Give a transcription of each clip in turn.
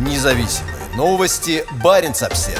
Независимые новости. Барин обсерва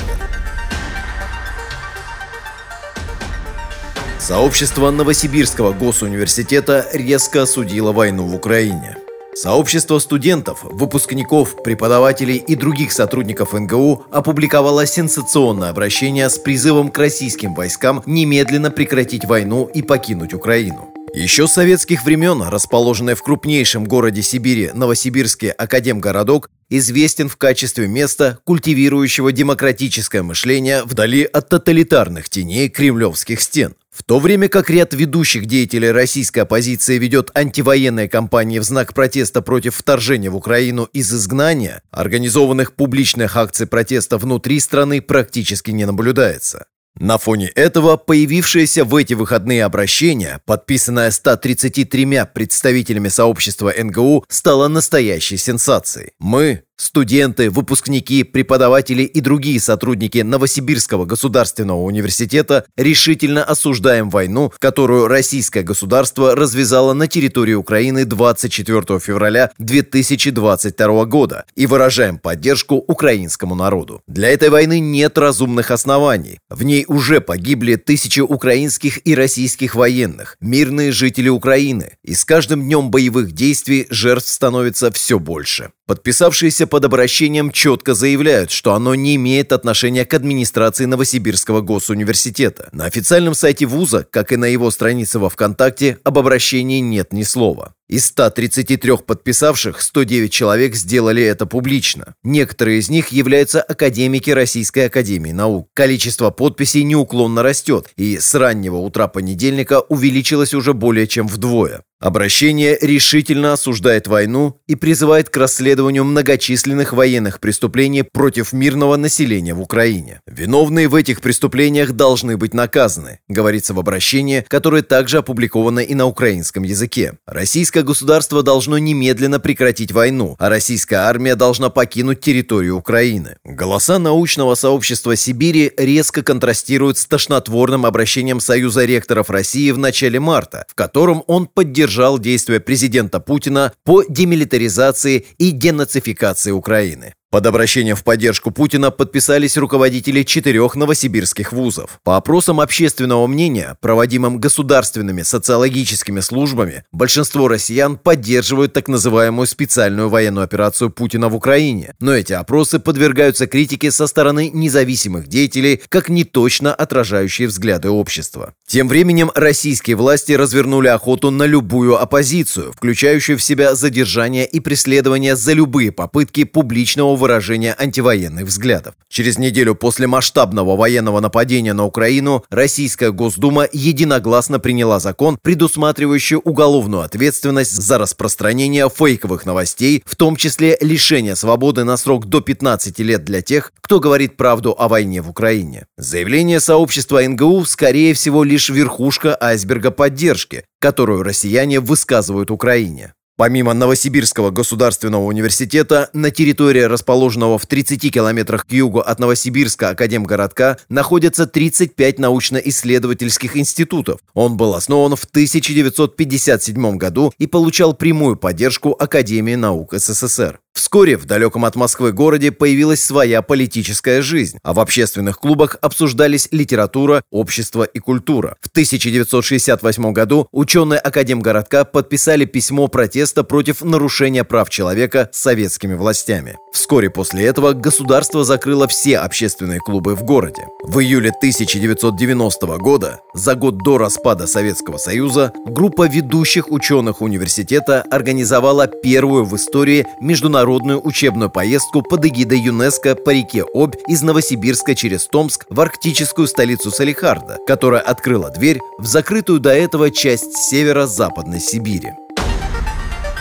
Сообщество Новосибирского госуниверситета резко осудило войну в Украине. Сообщество студентов, выпускников, преподавателей и других сотрудников НГУ опубликовало сенсационное обращение с призывом к российским войскам немедленно прекратить войну и покинуть Украину. Еще с советских времен расположенный в крупнейшем городе Сибири Новосибирский академгородок известен в качестве места, культивирующего демократическое мышление вдали от тоталитарных теней кремлевских стен. В то время как ряд ведущих деятелей российской оппозиции ведет антивоенные кампании в знак протеста против вторжения в Украину из изгнания, организованных публичных акций протеста внутри страны практически не наблюдается. На фоне этого появившееся в эти выходные обращение, подписанное 133 представителями сообщества НГУ, стало настоящей сенсацией. Мы, Студенты, выпускники, преподаватели и другие сотрудники Новосибирского государственного университета решительно осуждаем войну, которую российское государство развязало на территории Украины 24 февраля 2022 года и выражаем поддержку украинскому народу. Для этой войны нет разумных оснований. В ней уже погибли тысячи украинских и российских военных, мирные жители Украины, и с каждым днем боевых действий жертв становится все больше. Подписавшиеся под обращением четко заявляют, что оно не имеет отношения к администрации Новосибирского госуниверситета. На официальном сайте вуза, как и на его странице во ВКонтакте, об обращении нет ни слова. Из 133 подписавших 109 человек сделали это публично. Некоторые из них являются академики Российской Академии Наук. Количество подписей неуклонно растет, и с раннего утра понедельника увеличилось уже более чем вдвое. Обращение решительно осуждает войну и призывает к расследованию многочисленных военных преступлений против мирного населения в Украине. Виновные в этих преступлениях должны быть наказаны, говорится в обращении, которое также опубликовано и на украинском языке. Российская Российское государство должно немедленно прекратить войну, а российская армия должна покинуть территорию Украины. Голоса научного сообщества Сибири резко контрастируют с тошнотворным обращением Союза ректоров России в начале марта, в котором он поддержал действия президента Путина по демилитаризации и денацификации Украины. Под обращением в поддержку Путина подписались руководители четырех новосибирских вузов. По опросам общественного мнения, проводимым государственными социологическими службами, большинство россиян поддерживают так называемую специальную военную операцию Путина в Украине. Но эти опросы подвергаются критике со стороны независимых деятелей, как неточно отражающие взгляды общества. Тем временем российские власти развернули охоту на любую оппозицию, включающую в себя задержание и преследование за любые попытки публичного выражения антивоенных взглядов. Через неделю после масштабного военного нападения на Украину Российская Госдума единогласно приняла закон, предусматривающий уголовную ответственность за распространение фейковых новостей, в том числе лишение свободы на срок до 15 лет для тех, кто говорит правду о войне в Украине. Заявление сообщества НГУ, скорее всего, лишь верхушка айсберга поддержки, которую россияне высказывают Украине. Помимо Новосибирского государственного университета, на территории, расположенного в 30 километрах к югу от Новосибирска Академгородка, находятся 35 научно-исследовательских институтов. Он был основан в 1957 году и получал прямую поддержку Академии наук СССР. Вскоре в далеком от Москвы городе появилась своя политическая жизнь, а в общественных клубах обсуждались литература, общество и культура. В 1968 году ученые Академгородка подписали письмо протеста против нарушения прав человека советскими властями. Вскоре после этого государство закрыло все общественные клубы в городе. В июле 1990 года, за год до распада Советского Союза, группа ведущих ученых университета организовала первую в истории международную международную учебную поездку под эгидой ЮНЕСКО по реке Обь из Новосибирска через Томск в арктическую столицу Салихарда, которая открыла дверь в закрытую до этого часть северо-западной Сибири.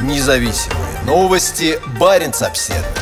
Независимые новости. Барин обседный.